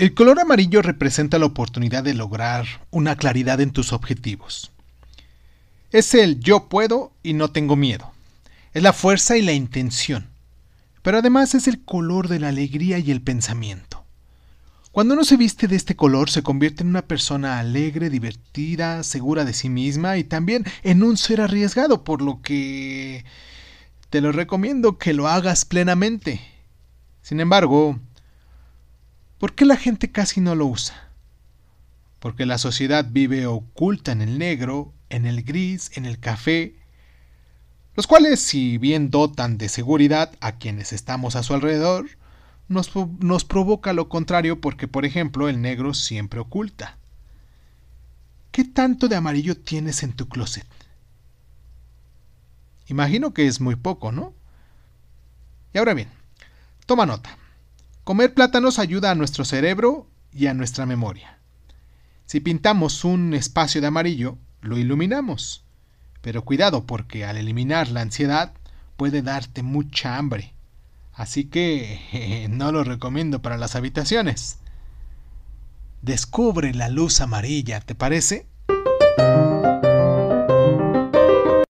El color amarillo representa la oportunidad de lograr una claridad en tus objetivos. Es el yo puedo y no tengo miedo. Es la fuerza y la intención. Pero además es el color de la alegría y el pensamiento. Cuando uno se viste de este color se convierte en una persona alegre, divertida, segura de sí misma y también en un ser arriesgado, por lo que te lo recomiendo que lo hagas plenamente. Sin embargo, ¿Por qué la gente casi no lo usa? Porque la sociedad vive oculta en el negro, en el gris, en el café, los cuales, si bien dotan de seguridad a quienes estamos a su alrededor, nos, nos, provoca lo contrario porque, por ejemplo, el negro siempre oculta. ¿Qué tanto de amarillo tienes en tu closet? Imagino que es muy poco, ¿no? Y ahora bien, toma nota. Comer plátanos ayuda a nuestro cerebro y a nuestra memoria. Si pintamos un espacio de amarillo, lo iluminamos. Pero cuidado porque al eliminar la ansiedad puede darte mucha hambre. Así que no lo recomiendo para las habitaciones. Descubre la luz amarilla, ¿te parece?